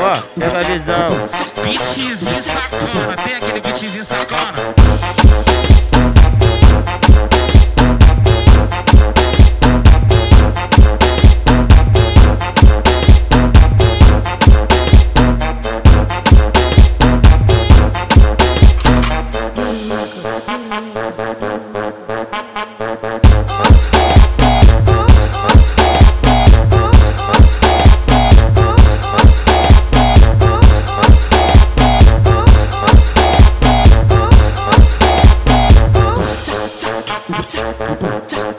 Ó, pega a visão. Beatzinho sacana, Oh!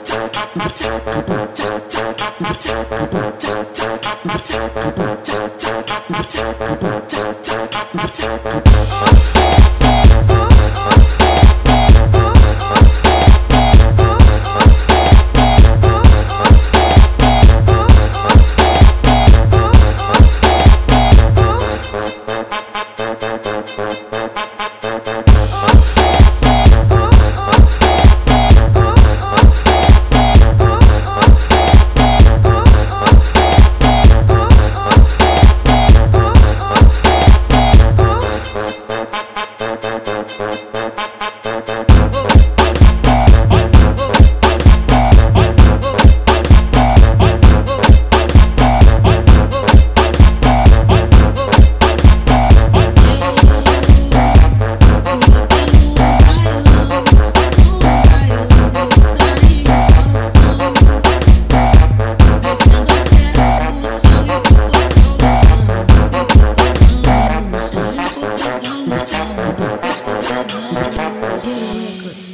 Records,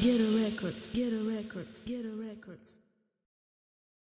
get a records, get a records, get a records.